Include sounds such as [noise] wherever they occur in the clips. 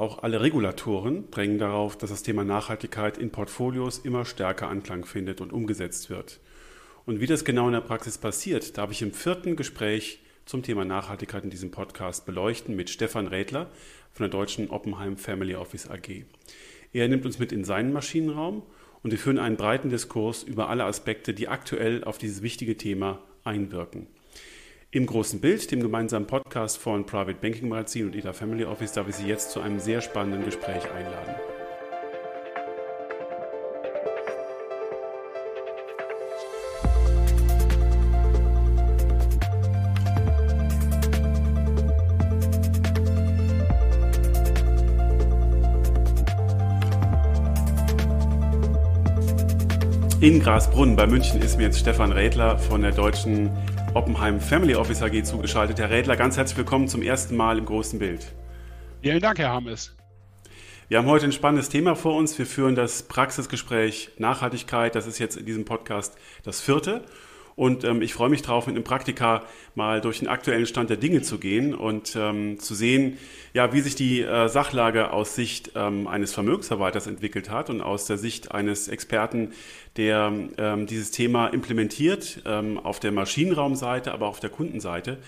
Auch alle Regulatoren drängen darauf, dass das Thema Nachhaltigkeit in Portfolios immer stärker Anklang findet und umgesetzt wird. Und wie das genau in der Praxis passiert, darf ich im vierten Gespräch zum Thema Nachhaltigkeit in diesem Podcast beleuchten mit Stefan Rädler von der deutschen Oppenheim Family Office AG. Er nimmt uns mit in seinen Maschinenraum und wir führen einen breiten Diskurs über alle Aspekte, die aktuell auf dieses wichtige Thema einwirken. Im großen Bild, dem gemeinsamen Podcast von Private Banking Magazin und EDA Family Office, darf ich Sie jetzt zu einem sehr spannenden Gespräch einladen. In Grasbrunn bei München ist mir jetzt Stefan Rädler von der deutschen Oppenheim Family Office AG zugeschaltet. Herr Rädler, ganz herzlich willkommen zum ersten Mal im großen Bild. Vielen Dank, Herr Hammes. Wir haben heute ein spannendes Thema vor uns. Wir führen das Praxisgespräch Nachhaltigkeit. Das ist jetzt in diesem Podcast das vierte. Und ähm, ich freue mich drauf, mit einem Praktika mal durch den aktuellen Stand der Dinge zu gehen und ähm, zu sehen, ja, wie sich die äh, Sachlage aus Sicht ähm, eines Vermögensverwalters entwickelt hat und aus der Sicht eines Experten, der ähm, dieses Thema implementiert, ähm, auf der Maschinenraumseite, aber auch auf der Kundenseite.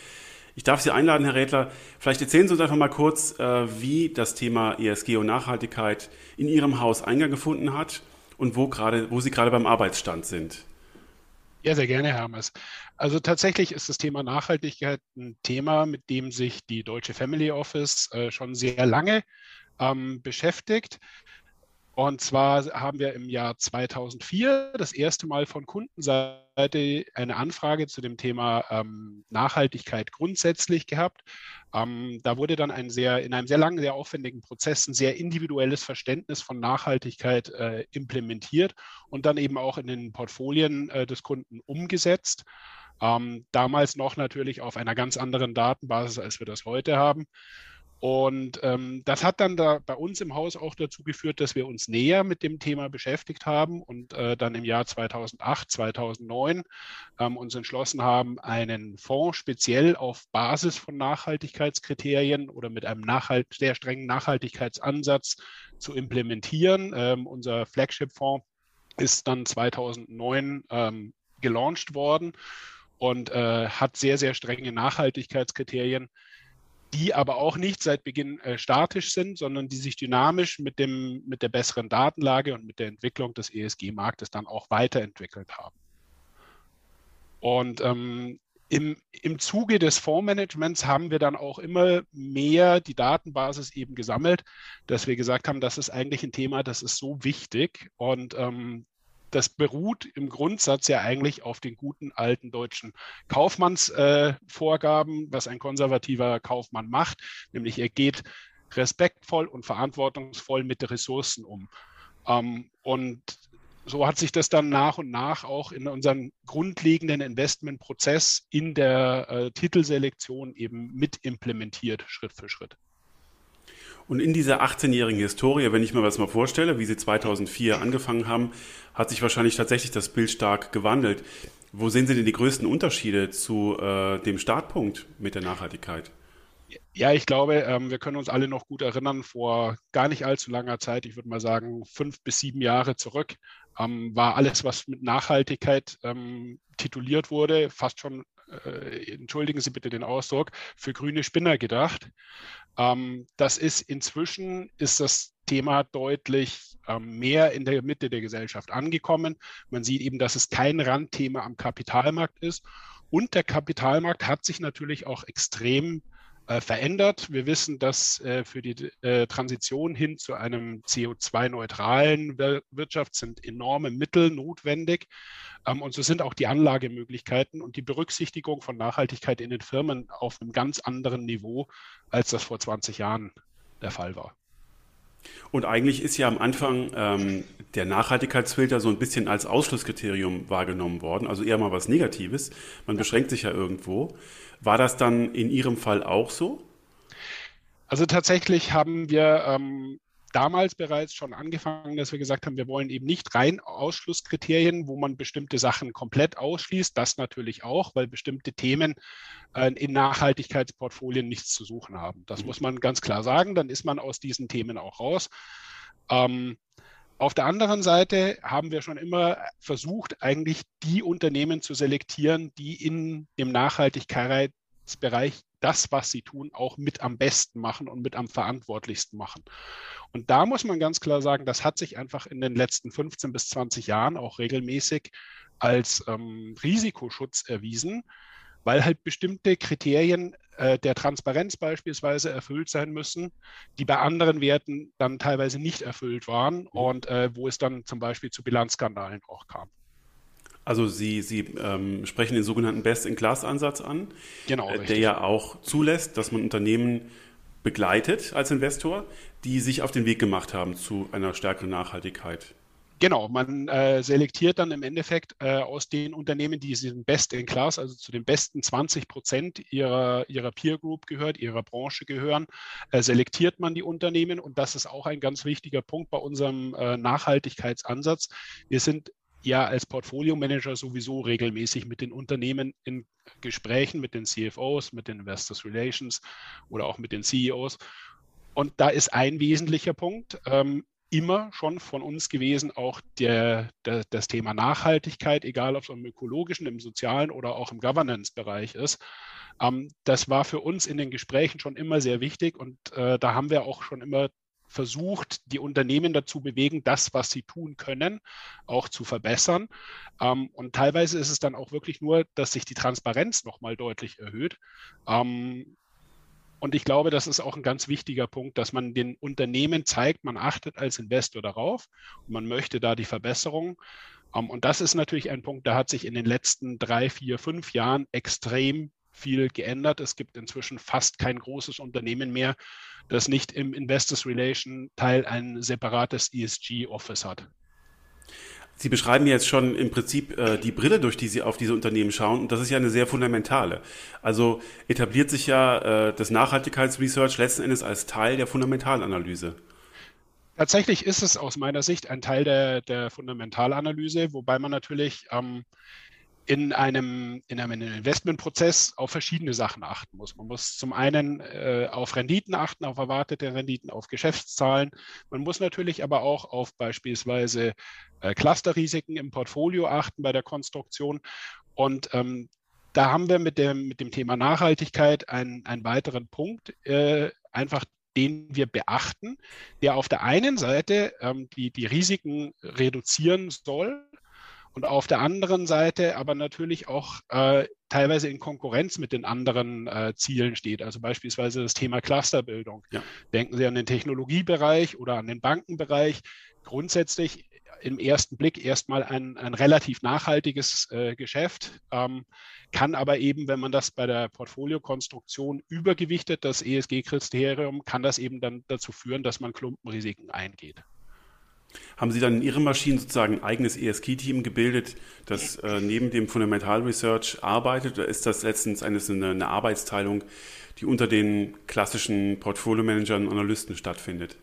Ich darf Sie einladen, Herr Rädler. Vielleicht erzählen Sie uns einfach mal kurz, äh, wie das Thema ESG und Nachhaltigkeit in Ihrem Haus Eingang gefunden hat und wo, gerade, wo Sie gerade beim Arbeitsstand sind. Ja, sehr gerne, Hermes. Also tatsächlich ist das Thema Nachhaltigkeit ein Thema, mit dem sich die Deutsche Family Office äh, schon sehr lange ähm, beschäftigt. Und zwar haben wir im Jahr 2004 das erste Mal von Kundenseite eine Anfrage zu dem Thema ähm, Nachhaltigkeit grundsätzlich gehabt. Ähm, da wurde dann ein sehr, in einem sehr langen, sehr aufwendigen Prozess ein sehr individuelles Verständnis von Nachhaltigkeit äh, implementiert und dann eben auch in den Portfolien äh, des Kunden umgesetzt. Ähm, damals noch natürlich auf einer ganz anderen Datenbasis, als wir das heute haben. Und ähm, das hat dann da bei uns im Haus auch dazu geführt, dass wir uns näher mit dem Thema beschäftigt haben und äh, dann im Jahr 2008, 2009 ähm, uns entschlossen haben, einen Fonds speziell auf Basis von Nachhaltigkeitskriterien oder mit einem Nachhalt sehr strengen Nachhaltigkeitsansatz zu implementieren. Ähm, unser Flagship-Fonds ist dann 2009 ähm, gelauncht worden und äh, hat sehr, sehr strenge Nachhaltigkeitskriterien die aber auch nicht seit Beginn äh, statisch sind, sondern die sich dynamisch mit, dem, mit der besseren Datenlage und mit der Entwicklung des ESG-Marktes dann auch weiterentwickelt haben. Und ähm, im, im Zuge des Fondsmanagements haben wir dann auch immer mehr die Datenbasis eben gesammelt, dass wir gesagt haben, das ist eigentlich ein Thema, das ist so wichtig und ähm, das beruht im Grundsatz ja eigentlich auf den guten alten deutschen Kaufmannsvorgaben, äh, was ein konservativer Kaufmann macht, nämlich er geht respektvoll und verantwortungsvoll mit den Ressourcen um. Ähm, und so hat sich das dann nach und nach auch in unseren grundlegenden Investmentprozess in der äh, Titelselektion eben mit implementiert, Schritt für Schritt. Und in dieser 18-jährigen Historie, wenn ich mir das mal vorstelle, wie Sie 2004 angefangen haben, hat sich wahrscheinlich tatsächlich das Bild stark gewandelt. Wo sehen Sie denn die größten Unterschiede zu äh, dem Startpunkt mit der Nachhaltigkeit? Ja, ich glaube, ähm, wir können uns alle noch gut erinnern, vor gar nicht allzu langer Zeit, ich würde mal sagen fünf bis sieben Jahre zurück, ähm, war alles, was mit Nachhaltigkeit ähm, tituliert wurde, fast schon äh, entschuldigen Sie bitte den Ausdruck, für grüne Spinner gedacht. Ähm, das ist inzwischen, ist das Thema deutlich ähm, mehr in der Mitte der Gesellschaft angekommen. Man sieht eben, dass es kein Randthema am Kapitalmarkt ist. Und der Kapitalmarkt hat sich natürlich auch extrem äh, verändert. Wir wissen, dass äh, für die äh, Transition hin zu einem CO2-neutralen Wirtschaft sind enorme Mittel notwendig. Ähm, und so sind auch die Anlagemöglichkeiten und die Berücksichtigung von Nachhaltigkeit in den Firmen auf einem ganz anderen Niveau, als das vor 20 Jahren der Fall war. Und eigentlich ist ja am Anfang ähm, der Nachhaltigkeitsfilter so ein bisschen als Ausschlusskriterium wahrgenommen worden, also eher mal was Negatives. Man beschränkt sich ja irgendwo. War das dann in Ihrem Fall auch so? Also tatsächlich haben wir ähm, damals bereits schon angefangen, dass wir gesagt haben, wir wollen eben nicht rein Ausschlusskriterien, wo man bestimmte Sachen komplett ausschließt. Das natürlich auch, weil bestimmte Themen äh, in Nachhaltigkeitsportfolien nichts zu suchen haben. Das muss man ganz klar sagen. Dann ist man aus diesen Themen auch raus. Ähm, auf der anderen Seite haben wir schon immer versucht, eigentlich die Unternehmen zu selektieren, die in dem Nachhaltigkeitsbereich das, was sie tun, auch mit am besten machen und mit am verantwortlichsten machen. Und da muss man ganz klar sagen, das hat sich einfach in den letzten 15 bis 20 Jahren auch regelmäßig als ähm, Risikoschutz erwiesen, weil halt bestimmte Kriterien äh, der Transparenz beispielsweise erfüllt sein müssen, die bei anderen Werten dann teilweise nicht erfüllt waren mhm. und äh, wo es dann zum Beispiel zu Bilanzskandalen auch kam. Also Sie, Sie ähm, sprechen den sogenannten Best-in-Class-Ansatz an, genau, äh, der ja auch zulässt, dass man Unternehmen begleitet als Investor, die sich auf den Weg gemacht haben zu einer stärkeren Nachhaltigkeit. Genau, man äh, selektiert dann im Endeffekt äh, aus den Unternehmen, die sind Best in Class, also zu den besten 20 Prozent ihrer, ihrer Peer Group gehört, ihrer Branche gehören, äh, selektiert man die Unternehmen und das ist auch ein ganz wichtiger Punkt bei unserem äh, Nachhaltigkeitsansatz. Wir sind ja als Portfolio-Manager sowieso regelmäßig mit den Unternehmen in Gesprächen, mit den CFOs, mit den Investors Relations oder auch mit den CEOs. Und da ist ein wesentlicher Punkt ähm, immer schon von uns gewesen, auch der, der, das Thema Nachhaltigkeit, egal ob es im ökologischen, im sozialen oder auch im Governance-Bereich ist. Ähm, das war für uns in den Gesprächen schon immer sehr wichtig und äh, da haben wir auch schon immer versucht, die Unternehmen dazu bewegen, das, was sie tun können, auch zu verbessern. Ähm, und teilweise ist es dann auch wirklich nur, dass sich die Transparenz nochmal deutlich erhöht. Ähm, und ich glaube, das ist auch ein ganz wichtiger Punkt, dass man den Unternehmen zeigt, man achtet als Investor darauf und man möchte da die Verbesserung. Ähm, und das ist natürlich ein Punkt, der hat sich in den letzten drei, vier, fünf Jahren extrem viel geändert. Es gibt inzwischen fast kein großes Unternehmen mehr, das nicht im Investors Relation Teil ein separates ESG-Office hat. Sie beschreiben jetzt schon im Prinzip äh, die Brille, durch die Sie auf diese Unternehmen schauen. Und das ist ja eine sehr fundamentale. Also etabliert sich ja äh, das Nachhaltigkeitsresearch letzten Endes als Teil der Fundamentalanalyse. Tatsächlich ist es aus meiner Sicht ein Teil der, der Fundamentalanalyse, wobei man natürlich ähm, in einem, in einem Investmentprozess auf verschiedene Sachen achten muss. Man muss zum einen äh, auf Renditen achten, auf erwartete Renditen, auf Geschäftszahlen. Man muss natürlich aber auch auf beispielsweise äh, Clusterrisiken im Portfolio achten bei der Konstruktion. Und ähm, da haben wir mit dem, mit dem Thema Nachhaltigkeit einen, einen weiteren Punkt, äh, einfach den wir beachten, der auf der einen Seite ähm, die, die Risiken reduzieren soll, und auf der anderen Seite aber natürlich auch äh, teilweise in Konkurrenz mit den anderen äh, Zielen steht. Also beispielsweise das Thema Clusterbildung. Ja. Denken Sie an den Technologiebereich oder an den Bankenbereich. Grundsätzlich im ersten Blick erstmal ein, ein relativ nachhaltiges äh, Geschäft, ähm, kann aber eben, wenn man das bei der Portfoliokonstruktion übergewichtet, das ESG-Kriterium, kann das eben dann dazu führen, dass man Klumpenrisiken eingeht. Haben Sie dann in Ihren Maschinen sozusagen ein eigenes ESG-Team gebildet, das äh, neben dem Fundamental Research arbeitet? Oder ist das letztens eine, eine Arbeitsteilung, die unter den klassischen Portfolio-Managern und Analysten stattfindet?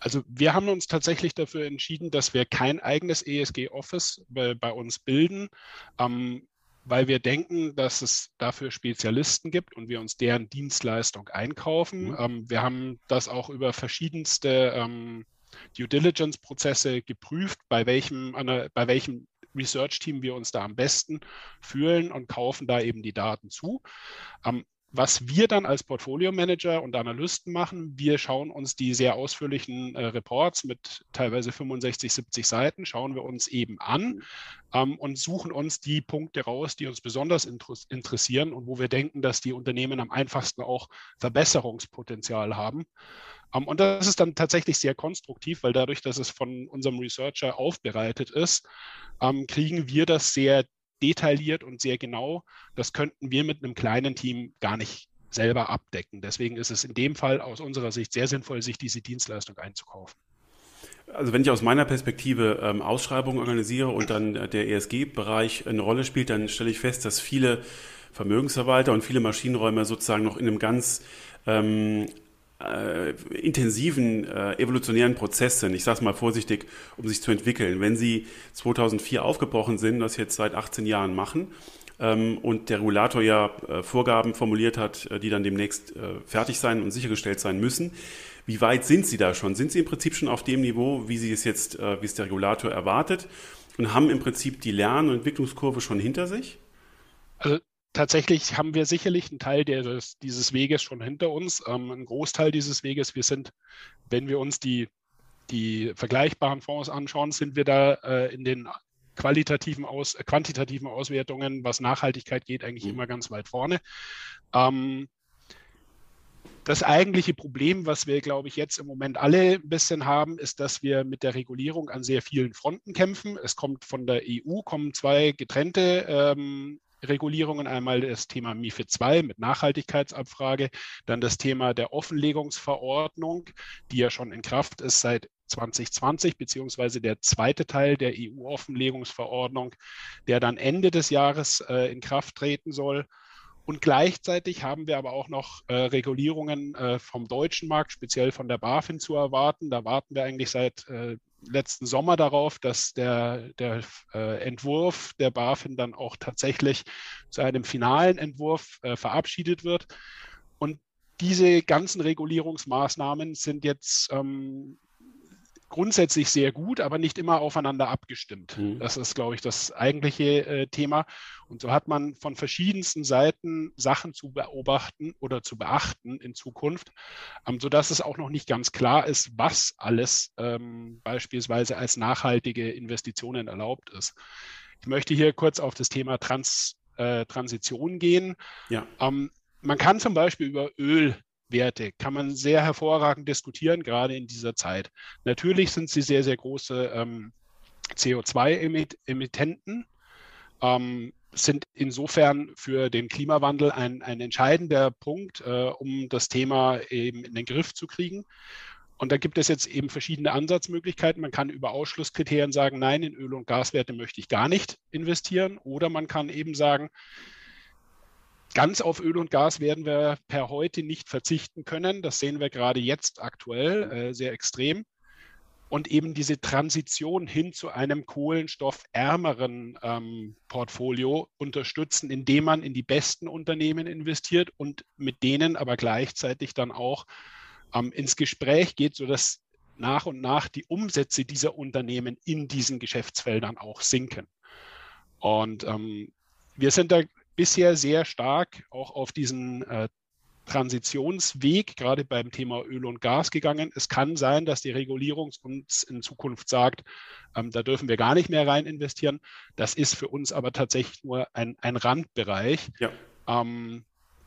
Also wir haben uns tatsächlich dafür entschieden, dass wir kein eigenes ESG-Office bei, bei, uns bilden, ähm, weil wir denken, dass es dafür Spezialisten gibt und wir uns deren Dienstleistung einkaufen. Mhm. Ähm, wir haben das auch über verschiedenste ähm, Due Diligence-Prozesse geprüft, bei welchem, bei welchem Research-Team wir uns da am besten fühlen und kaufen da eben die Daten zu. Ähm, was wir dann als Portfolio-Manager und Analysten machen, wir schauen uns die sehr ausführlichen äh, Reports mit teilweise 65, 70 Seiten, schauen wir uns eben an ähm, und suchen uns die Punkte raus, die uns besonders interessieren und wo wir denken, dass die Unternehmen am einfachsten auch Verbesserungspotenzial haben. Um, und das ist dann tatsächlich sehr konstruktiv, weil dadurch, dass es von unserem Researcher aufbereitet ist, um, kriegen wir das sehr detailliert und sehr genau. Das könnten wir mit einem kleinen Team gar nicht selber abdecken. Deswegen ist es in dem Fall aus unserer Sicht sehr sinnvoll, sich diese Dienstleistung einzukaufen. Also wenn ich aus meiner Perspektive ähm, Ausschreibungen organisiere und dann äh, der ESG-Bereich eine Rolle spielt, dann stelle ich fest, dass viele Vermögensverwalter und viele Maschinenräume sozusagen noch in einem ganz ähm, äh, intensiven äh, evolutionären Prozessen, ich sage es mal vorsichtig, um sich zu entwickeln. Wenn Sie 2004 aufgebrochen sind, das jetzt seit 18 Jahren machen, ähm, und der Regulator ja äh, Vorgaben formuliert hat, äh, die dann demnächst äh, fertig sein und sichergestellt sein müssen. Wie weit sind Sie da schon? Sind Sie im Prinzip schon auf dem Niveau, wie Sie es jetzt, wie es der Regulator erwartet und haben im Prinzip die Lern- und Entwicklungskurve schon hinter sich? Also tatsächlich haben wir sicherlich einen Teil des, dieses Weges schon hinter uns, ähm, einen Großteil dieses Weges. Wir sind, wenn wir uns die, die vergleichbaren Fonds anschauen, sind wir da äh, in den qualitativen Aus, äh, quantitativen Auswertungen, was Nachhaltigkeit geht, eigentlich mhm. immer ganz weit vorne. Ähm, das eigentliche Problem, was wir, glaube ich, jetzt im Moment alle ein bisschen haben, ist, dass wir mit der Regulierung an sehr vielen Fronten kämpfen. Es kommt von der EU, kommen zwei getrennte ähm, Regulierungen. Einmal das Thema MIFID II mit Nachhaltigkeitsabfrage, dann das Thema der Offenlegungsverordnung, die ja schon in Kraft ist seit 2020, beziehungsweise der zweite Teil der EU-Offenlegungsverordnung, der dann Ende des Jahres äh, in Kraft treten soll. Und gleichzeitig haben wir aber auch noch äh, Regulierungen äh, vom deutschen Markt, speziell von der BaFin zu erwarten. Da warten wir eigentlich seit äh, letzten Sommer darauf, dass der, der äh, Entwurf der BaFin dann auch tatsächlich zu einem finalen Entwurf äh, verabschiedet wird. Und diese ganzen Regulierungsmaßnahmen sind jetzt ähm, grundsätzlich sehr gut, aber nicht immer aufeinander abgestimmt. Mhm. Das ist, glaube ich, das eigentliche äh, Thema. Und so hat man von verschiedensten Seiten Sachen zu beobachten oder zu beachten in Zukunft, ähm, sodass es auch noch nicht ganz klar ist, was alles ähm, beispielsweise als nachhaltige Investitionen erlaubt ist. Ich möchte hier kurz auf das Thema Trans, äh, Transition gehen. Ja. Ähm, man kann zum Beispiel über Öl Werte kann man sehr hervorragend diskutieren, gerade in dieser Zeit. Natürlich sind sie sehr, sehr große ähm, CO2-Emittenten, ähm, sind insofern für den Klimawandel ein, ein entscheidender Punkt, äh, um das Thema eben in den Griff zu kriegen. Und da gibt es jetzt eben verschiedene Ansatzmöglichkeiten. Man kann über Ausschlusskriterien sagen, nein, in Öl- und Gaswerte möchte ich gar nicht investieren. Oder man kann eben sagen, Ganz auf Öl und Gas werden wir per heute nicht verzichten können. Das sehen wir gerade jetzt aktuell äh, sehr extrem. Und eben diese Transition hin zu einem kohlenstoffärmeren ähm, Portfolio unterstützen, indem man in die besten Unternehmen investiert und mit denen aber gleichzeitig dann auch ähm, ins Gespräch geht, sodass nach und nach die Umsätze dieser Unternehmen in diesen Geschäftsfeldern auch sinken. Und ähm, wir sind da bisher sehr stark auch auf diesen äh, Transitionsweg, gerade beim Thema Öl und Gas gegangen. Es kann sein, dass die Regulierung uns in Zukunft sagt, ähm, da dürfen wir gar nicht mehr rein investieren. Das ist für uns aber tatsächlich nur ein, ein Randbereich. Ja. Ähm,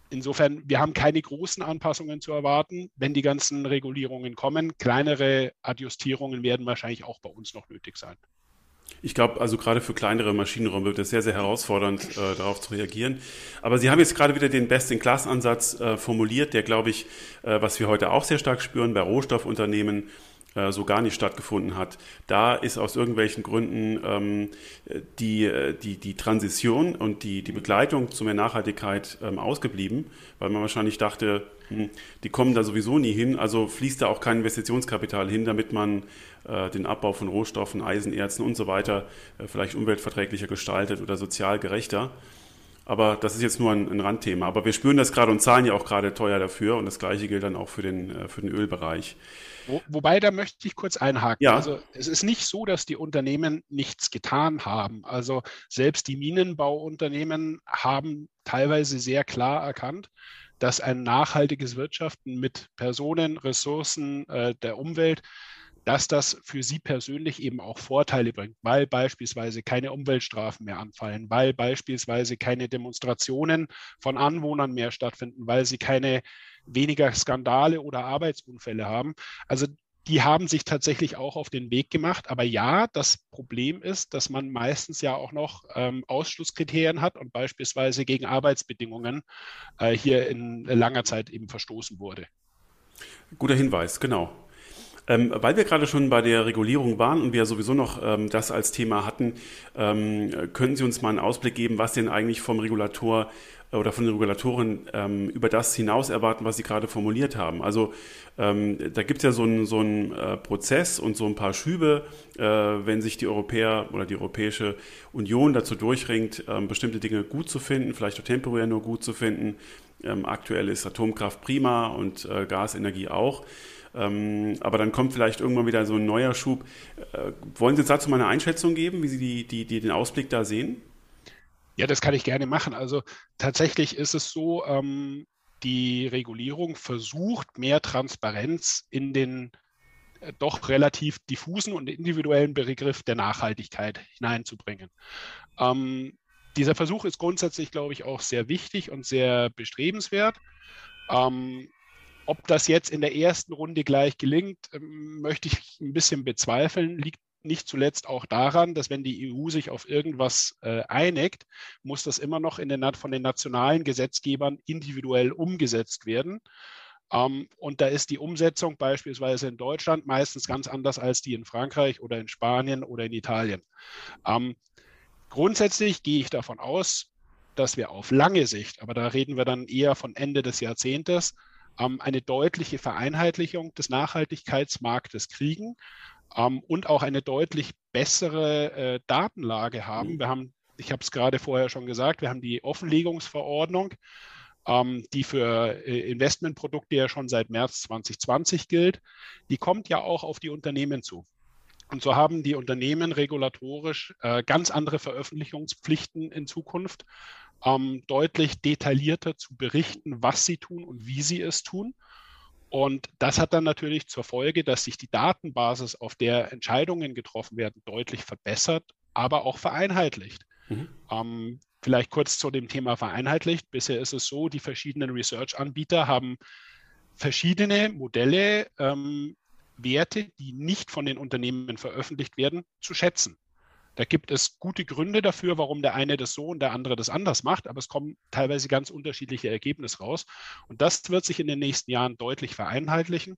insofern, wir haben keine großen Anpassungen zu erwarten. Wenn die ganzen Regulierungen kommen, kleinere Adjustierungen werden wahrscheinlich auch bei uns noch nötig sein. Ich glaube, also gerade für kleinere Maschinenräume wird es sehr, sehr herausfordernd, äh, darauf zu reagieren. Aber Sie haben jetzt gerade wieder den Best-in-Class-Ansatz äh, formuliert, der, glaube ich, äh, was wir heute auch sehr stark spüren bei Rohstoffunternehmen, äh, so gar nicht stattgefunden hat. Da ist aus irgendwelchen Gründen ähm, die, äh, die, die Transition und die, die Begleitung zu mehr Nachhaltigkeit ähm, ausgeblieben, weil man wahrscheinlich dachte, hm, die kommen da sowieso nie hin, also fließt da auch kein Investitionskapital hin, damit man den Abbau von Rohstoffen, Eisenerzen und so weiter äh, vielleicht umweltverträglicher gestaltet oder sozial gerechter. Aber das ist jetzt nur ein, ein, Randthema. Aber wir spüren das gerade und zahlen ja auch gerade teuer dafür. Und das Gleiche gilt dann auch für den, äh, für den Ölbereich. Wo, wobei, da möchte ich kurz einhaken. Ja. Also es ist nicht so, dass die Unternehmen nichts getan haben. Also selbst die Minenbauunternehmen haben teilweise sehr klar erkannt, dass ein nachhaltiges Wirtschaften mit Personen, Ressourcen äh, der Umwelt dass das für Sie persönlich eben auch Vorteile bringt, weil beispielsweise keine Umweltstrafen mehr anfallen, weil beispielsweise keine Demonstrationen von Anwohnern mehr stattfinden, weil Sie keine weniger Skandale oder Arbeitsunfälle haben. Also die haben sich tatsächlich auch auf den Weg gemacht. Aber ja, das Problem ist, dass man meistens ja auch noch ähm, Ausschlusskriterien hat und beispielsweise gegen Arbeitsbedingungen äh, hier in langer Zeit eben verstoßen wurde. Guter Hinweis, genau. Ähm, weil wir gerade schon bei der Regulierung waren und wir sowieso noch ähm, das als Thema hatten, ähm, können Sie uns mal einen Ausblick geben, was denn eigentlich vom Regulator oder von den Regulatoren ähm, über das hinaus erwarten, was Sie gerade formuliert haben. Also ähm, da gibt es ja so einen so äh, Prozess und so ein paar Schübe, äh, wenn sich die Europäer oder die Europäische Union dazu durchringt, ähm, bestimmte Dinge gut zu finden, vielleicht auch temporär nur gut zu finden. Ähm, aktuell ist Atomkraft prima und äh, Gasenergie auch. Ähm, aber dann kommt vielleicht irgendwann wieder so ein neuer Schub. Äh, wollen Sie uns dazu mal eine Einschätzung geben, wie Sie die, die, die den Ausblick da sehen? Ja, das kann ich gerne machen. Also tatsächlich ist es so, ähm, die Regulierung versucht, mehr Transparenz in den äh, doch relativ diffusen und individuellen Begriff der Nachhaltigkeit hineinzubringen. Ähm, dieser Versuch ist grundsätzlich, glaube ich, auch sehr wichtig und sehr bestrebenswert. Ähm, ob das jetzt in der ersten Runde gleich gelingt, ähm, möchte ich ein bisschen bezweifeln, liegt nicht zuletzt auch daran, dass wenn die EU sich auf irgendwas äh, einigt, muss das immer noch den, von den nationalen Gesetzgebern individuell umgesetzt werden. Ähm, und da ist die Umsetzung beispielsweise in Deutschland meistens ganz anders als die in Frankreich oder in Spanien oder in Italien. Ähm, grundsätzlich gehe ich davon aus, dass wir auf lange Sicht, aber da reden wir dann eher von Ende des Jahrzehntes, ähm, eine deutliche Vereinheitlichung des Nachhaltigkeitsmarktes kriegen ähm, und auch eine deutlich bessere äh, Datenlage haben. Mhm. Wir haben, ich habe es gerade vorher schon gesagt, wir haben die Offenlegungsverordnung, ähm, die für äh, Investmentprodukte ja schon seit März 2020 gilt. Die kommt ja auch auf die Unternehmen zu. Und so haben die Unternehmen regulatorisch äh, ganz andere Veröffentlichungspflichten in Zukunft, ähm, deutlich detaillierter zu berichten, was sie tun und wie sie es tun. Und das hat dann natürlich zur Folge, dass sich die Datenbasis, auf der Entscheidungen getroffen werden, deutlich verbessert, aber auch vereinheitlicht. Mhm. Ähm, vielleicht kurz zu dem Thema vereinheitlicht. Bisher ist es so, die verschiedenen Research-Anbieter haben verschiedene Modelle, ähm, Werte, die nicht von den Unternehmen veröffentlicht werden, zu schätzen. Da gibt es gute Gründe dafür, warum der eine das so und der andere das anders macht, aber es kommen teilweise ganz unterschiedliche Ergebnisse raus. Und das wird sich in den nächsten Jahren deutlich vereinheitlichen,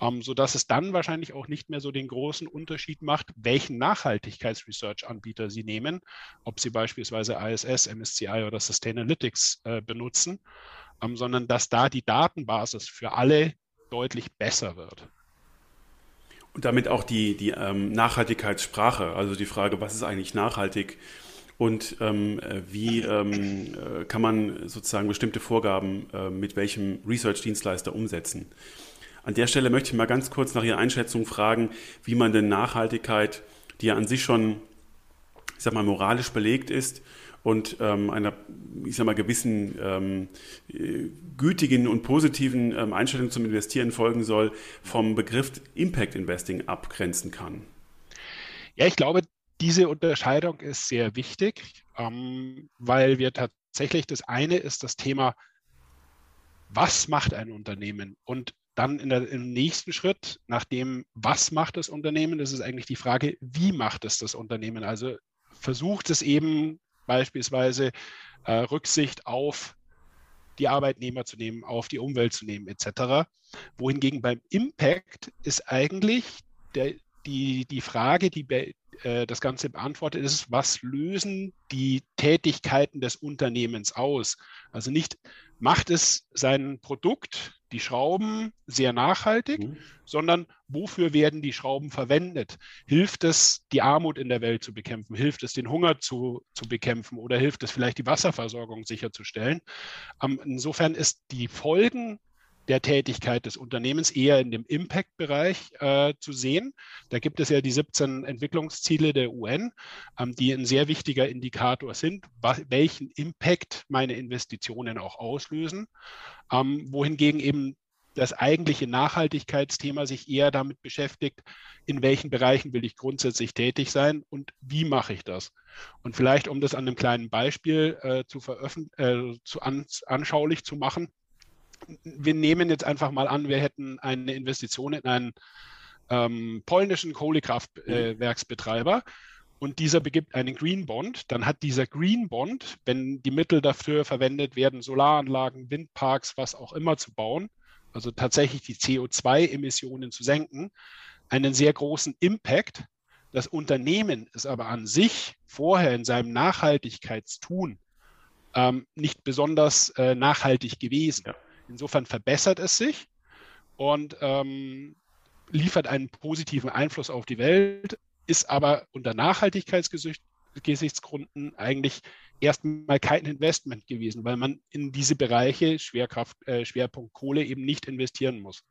ähm, sodass es dann wahrscheinlich auch nicht mehr so den großen Unterschied macht, welchen Nachhaltigkeitsresearch-Anbieter Sie nehmen, ob Sie beispielsweise ISS, MSCI oder Sustainalytics äh, benutzen, ähm, sondern dass da die Datenbasis für alle deutlich besser wird. Und damit auch die, die ähm, Nachhaltigkeitssprache, also die Frage, was ist eigentlich nachhaltig und ähm, äh, wie ähm, äh, kann man sozusagen bestimmte Vorgaben äh, mit welchem Research-Dienstleister umsetzen. An der Stelle möchte ich mal ganz kurz nach Ihrer Einschätzung fragen, wie man denn Nachhaltigkeit, die ja an sich schon, ich sag mal, moralisch belegt ist, und ähm, einer, ich sag mal, gewissen ähm, gütigen und positiven ähm, Einstellung zum Investieren folgen soll, vom Begriff Impact Investing abgrenzen kann? Ja, ich glaube, diese Unterscheidung ist sehr wichtig, ähm, weil wir tatsächlich das eine ist das Thema, was macht ein Unternehmen? Und dann der, im nächsten Schritt, nach dem, was macht das Unternehmen, das ist eigentlich die Frage, wie macht es das Unternehmen? Also versucht es eben beispielsweise äh, Rücksicht auf die Arbeitnehmer zu nehmen, auf die Umwelt zu nehmen, etc. Wohingegen beim Impact ist eigentlich der, die, die Frage, die äh, das Ganze beantwortet, ist, was lösen die Tätigkeiten des Unternehmens aus? Also nicht, macht es sein Produkt, die Schrauben, sehr nachhaltig, mhm. sondern wofür werden die Schrauben verwendet? Hilft es, die Armut in der Welt zu bekämpfen? Hilft es, den Hunger zu, zu bekämpfen? Oder hilft es vielleicht, die Wasserversorgung sicherzustellen? Ähm, insofern ist die Folgen der Tätigkeit des Unternehmens eher in dem Impact-Bereich äh, zu sehen. Da gibt es ja die 17 Entwicklungsziele der UN, ähm, die ein sehr wichtiger Indikator sind, welchen Impact meine Investitionen auch auslösen, ähm, wohingegen eben das eigentliche Nachhaltigkeitsthema sich eher damit beschäftigt, in welchen Bereichen will ich grundsätzlich tätig sein und wie mache ich das. Und vielleicht, um das an einem kleinen Beispiel äh, zu, äh, zu an anschaulich zu machen, wir nehmen jetzt einfach mal an, wir hätten eine Investition in einen ähm, polnischen Kohlekraftwerksbetreiber äh, und dieser begibt einen Green Bond, dann hat dieser Green Bond, wenn die Mittel dafür verwendet werden, Solaranlagen, Windparks, was auch immer zu bauen, also tatsächlich die CO2-Emissionen zu senken, einen sehr großen Impact. Das Unternehmen ist aber an sich vorher in seinem Nachhaltigkeitstun ähm, nicht besonders äh, nachhaltig gewesen. Ja. Insofern verbessert es sich und ähm, liefert einen positiven Einfluss auf die Welt, ist aber unter Nachhaltigkeitsgesichtsgründen eigentlich erstmal kein Investment gewesen, weil man in diese Bereiche Schwerkraft, äh, Schwerpunkt Kohle eben nicht investieren muss.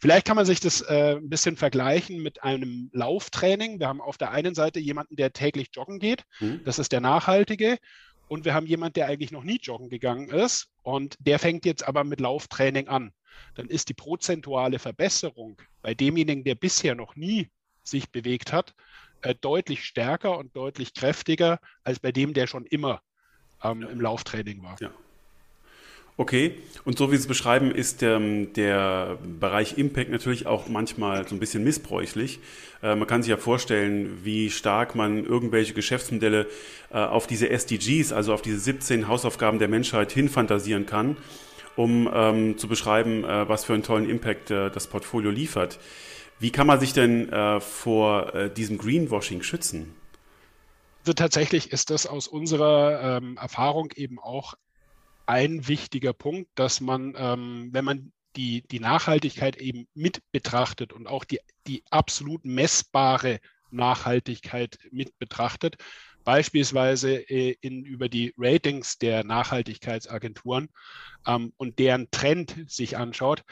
Vielleicht kann man sich das äh, ein bisschen vergleichen mit einem Lauftraining. Wir haben auf der einen Seite jemanden, der täglich joggen geht. Mhm. Das ist der Nachhaltige. Und wir haben jemanden, der eigentlich noch nie joggen gegangen ist und der fängt jetzt aber mit Lauftraining an. Dann ist die prozentuale Verbesserung bei demjenigen, der bisher noch nie sich bewegt hat, äh, deutlich stärker und deutlich kräftiger als bei dem, der schon immer ähm, ja. im Lauftraining war. Ja. Okay, und so wie Sie es beschreiben, ist der, der Bereich Impact natürlich auch manchmal so ein bisschen missbräuchlich. Äh, man kann sich ja vorstellen, wie stark man irgendwelche Geschäftsmodelle äh, auf diese SDGs, also auf diese 17 Hausaufgaben der Menschheit hinfantasieren kann, um ähm, zu beschreiben, äh, was für einen tollen Impact äh, das Portfolio liefert. Wie kann man sich denn äh, vor äh, diesem Greenwashing schützen? Also tatsächlich ist das aus unserer ähm, Erfahrung eben auch ein wichtiger Punkt, dass man, ähm, wenn man die, die Nachhaltigkeit eben mit betrachtet und auch die, die absolut messbare Nachhaltigkeit mit betrachtet, beispielsweise äh, in, über die Ratings der Nachhaltigkeitsagenturen ähm, und deren Trend sich anschaut,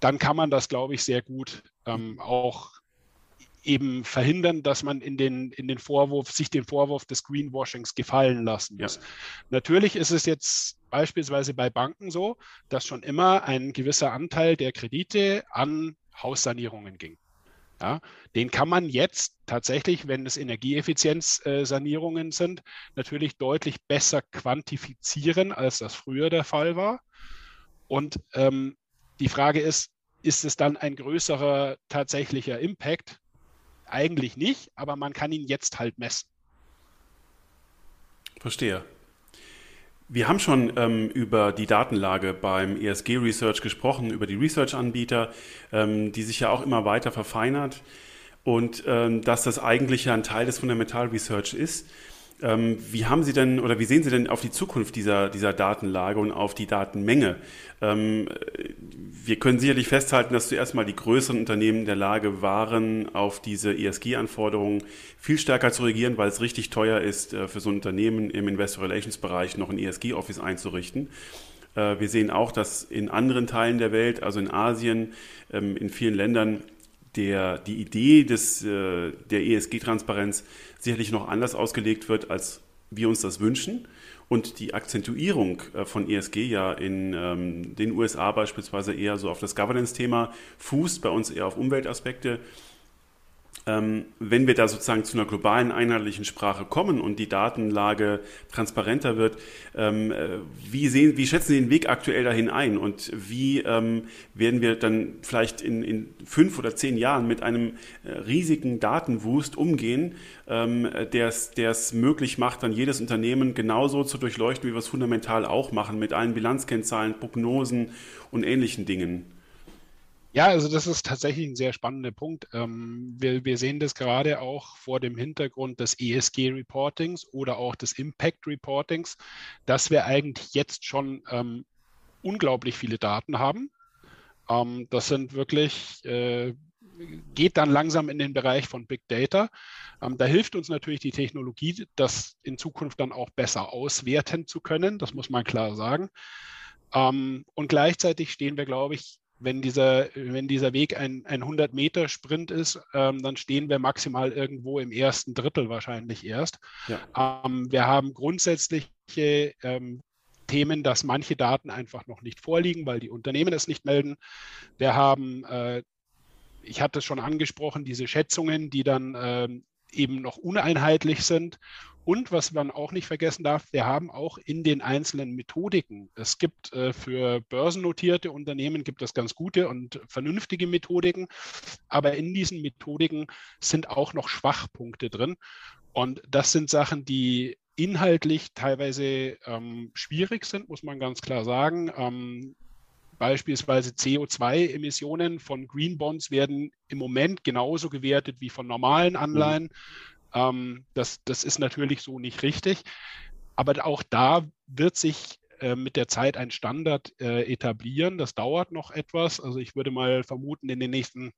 dann kann man das, glaube ich, sehr gut ähm, auch eben verhindern, dass man in den, in den Vorwurf, sich den Vorwurf des Greenwashings gefallen lassen muss. Ja. Natürlich ist es jetzt beispielsweise bei Banken so, dass schon immer ein gewisser Anteil der Kredite an Haussanierungen ging. Ja, den kann man jetzt tatsächlich, wenn es Energieeffizienzsanierungen sind, natürlich deutlich besser quantifizieren, als das früher der Fall war. Und ähm, die Frage ist, ist es dann ein größerer tatsächlicher Impact? Eigentlich nicht, aber man kann ihn jetzt halt messen. Verstehe. Wir haben schon ähm, über die Datenlage beim ESG Research gesprochen, über die Research-Anbieter, ähm, die sich ja auch immer weiter verfeinert und ähm, dass das eigentlich ja ein Teil des Fundamental Research ist. Ähm, wie haben Sie denn oder wie sehen Sie denn auf die Zukunft dieser, dieser Datenlage und auf die Datenmenge? Ähm, wir können sicherlich festhalten, dass zuerst mal die größeren Unternehmen in der Lage waren, auf diese ESG-Anforderungen viel stärker zu reagieren, weil es richtig teuer ist, äh, für so ein Unternehmen im Investor Relations-Bereich noch ein ESG-Office einzurichten. Äh, wir sehen auch, dass in anderen Teilen der Welt, also in Asien, ähm, in vielen Ländern, der, die Idee des, äh, der ESG-Transparenz sicherlich noch anders ausgelegt wird, als wir uns das wünschen. Und die Akzentuierung äh, von ESG ja in ähm, den USA beispielsweise eher so auf das Governance-Thema fußt, bei uns eher auf Umweltaspekte wenn wir da sozusagen zu einer globalen einheitlichen Sprache kommen und die Datenlage transparenter wird, ähm, äh, wie, sehen, wie schätzen Sie den Weg aktuell dahin ein und wie ähm, werden wir dann vielleicht in, in fünf oder zehn Jahren mit einem äh, riesigen Datenwust umgehen, der es möglich macht, dann jedes Unternehmen genauso zu durchleuchten, wie wir es fundamental auch machen, mit allen Bilanzkennzahlen, Prognosen und ähnlichen Dingen? Ja, also das ist tatsächlich ein sehr spannender Punkt. Ähm, wir, wir, sehen das gerade auch vor dem Hintergrund des ESG-Reportings oder auch des Impact-Reportings, dass wir eigentlich jetzt schon ähm, unglaublich viele Daten haben. Ähm, das sind wirklich, äh, geht dann langsam in den Bereich von Big Data. Ähm, da hilft uns natürlich die Technologie, das in Zukunft dann auch besser auswerten zu können. Das muss man klar sagen. Ähm, und gleichzeitig stehen wir, glaube ich, wenn dieser, wenn dieser Weg ein, ein 100-Meter-Sprint ist, ähm, dann stehen wir maximal irgendwo im ersten Drittel wahrscheinlich erst. Ja. Ähm, wir haben grundsätzliche ähm, Themen, dass manche Daten einfach noch nicht vorliegen, weil die Unternehmen es nicht melden. Wir haben, äh, ich hatte es schon angesprochen, diese Schätzungen, die dann äh, eben noch uneinheitlich sind und was man auch nicht vergessen darf, wir haben auch in den einzelnen Methodiken, es gibt äh, für börsennotierte Unternehmen gibt es ganz gute und vernünftige Methodiken, aber in diesen Methodiken sind auch noch Schwachpunkte drin. Und das sind Sachen, die inhaltlich teilweise ähm, schwierig sind, muss man ganz klar sagen. Ähm, beispielsweise CO2-Emissionen von Green Bonds werden im Moment genauso gewertet wie von normalen mhm. Anleihen. Mhm. Ähm, das, das ist natürlich so nicht richtig. Aber auch da wird sich äh, mit der Zeit ein Standard äh, etablieren. Das dauert noch etwas. Also ich würde mal vermuten, in den nächsten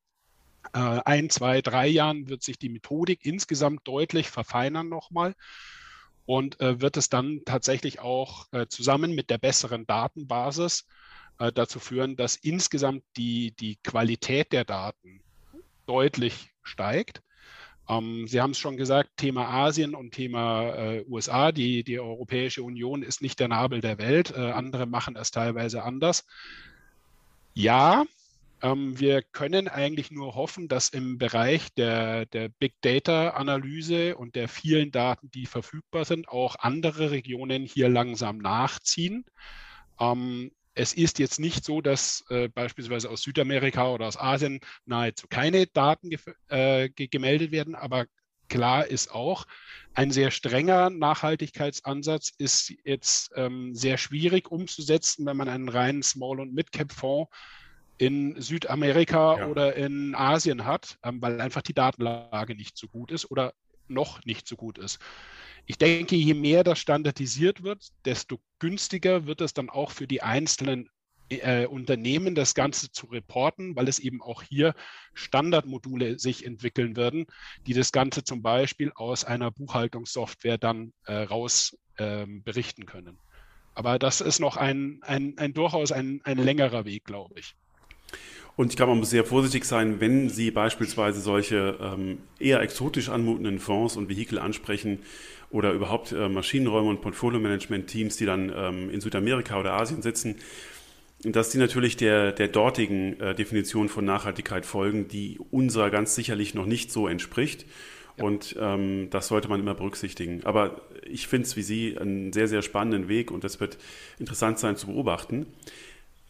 äh, ein, zwei, drei Jahren wird sich die Methodik insgesamt deutlich verfeinern nochmal und äh, wird es dann tatsächlich auch äh, zusammen mit der besseren Datenbasis äh, dazu führen, dass insgesamt die, die Qualität der Daten deutlich steigt. Ähm, Sie haben es schon gesagt, Thema Asien und Thema äh, USA. Die, die Europäische Union ist nicht der Nabel der Welt. Äh, andere machen es teilweise anders. Ja, ähm, wir können eigentlich nur hoffen, dass im Bereich der, der Big Data-Analyse und der vielen Daten, die verfügbar sind, auch andere Regionen hier langsam nachziehen. Ähm, es ist jetzt nicht so, dass äh, beispielsweise aus Südamerika oder aus Asien nahezu keine Daten äh, gemeldet werden, aber klar ist auch, ein sehr strenger Nachhaltigkeitsansatz ist jetzt ähm, sehr schwierig umzusetzen, wenn man einen reinen Small- und Mid-Cap-Fonds in Südamerika ja. oder in Asien hat, ähm, weil einfach die Datenlage nicht so gut ist oder noch nicht so gut ist. Ich denke, je mehr das standardisiert wird, desto günstiger wird es dann auch für die einzelnen äh, Unternehmen, das Ganze zu reporten, weil es eben auch hier Standardmodule sich entwickeln werden, die das Ganze zum Beispiel aus einer Buchhaltungssoftware dann äh, raus äh, berichten können. Aber das ist noch ein, ein, ein durchaus ein, ein längerer Weg, glaube ich. Und ich glaube, man muss sehr vorsichtig sein, wenn Sie beispielsweise solche ähm, eher exotisch anmutenden Fonds und Vehikel ansprechen oder überhaupt äh, Maschinenräume und Portfolio-Management-Teams, die dann ähm, in Südamerika oder Asien sitzen, dass die natürlich der, der dortigen äh, Definition von Nachhaltigkeit folgen, die unserer ganz sicherlich noch nicht so entspricht. Ja. Und ähm, das sollte man immer berücksichtigen. Aber ich finde es wie Sie einen sehr, sehr spannenden Weg und das wird interessant sein zu beobachten.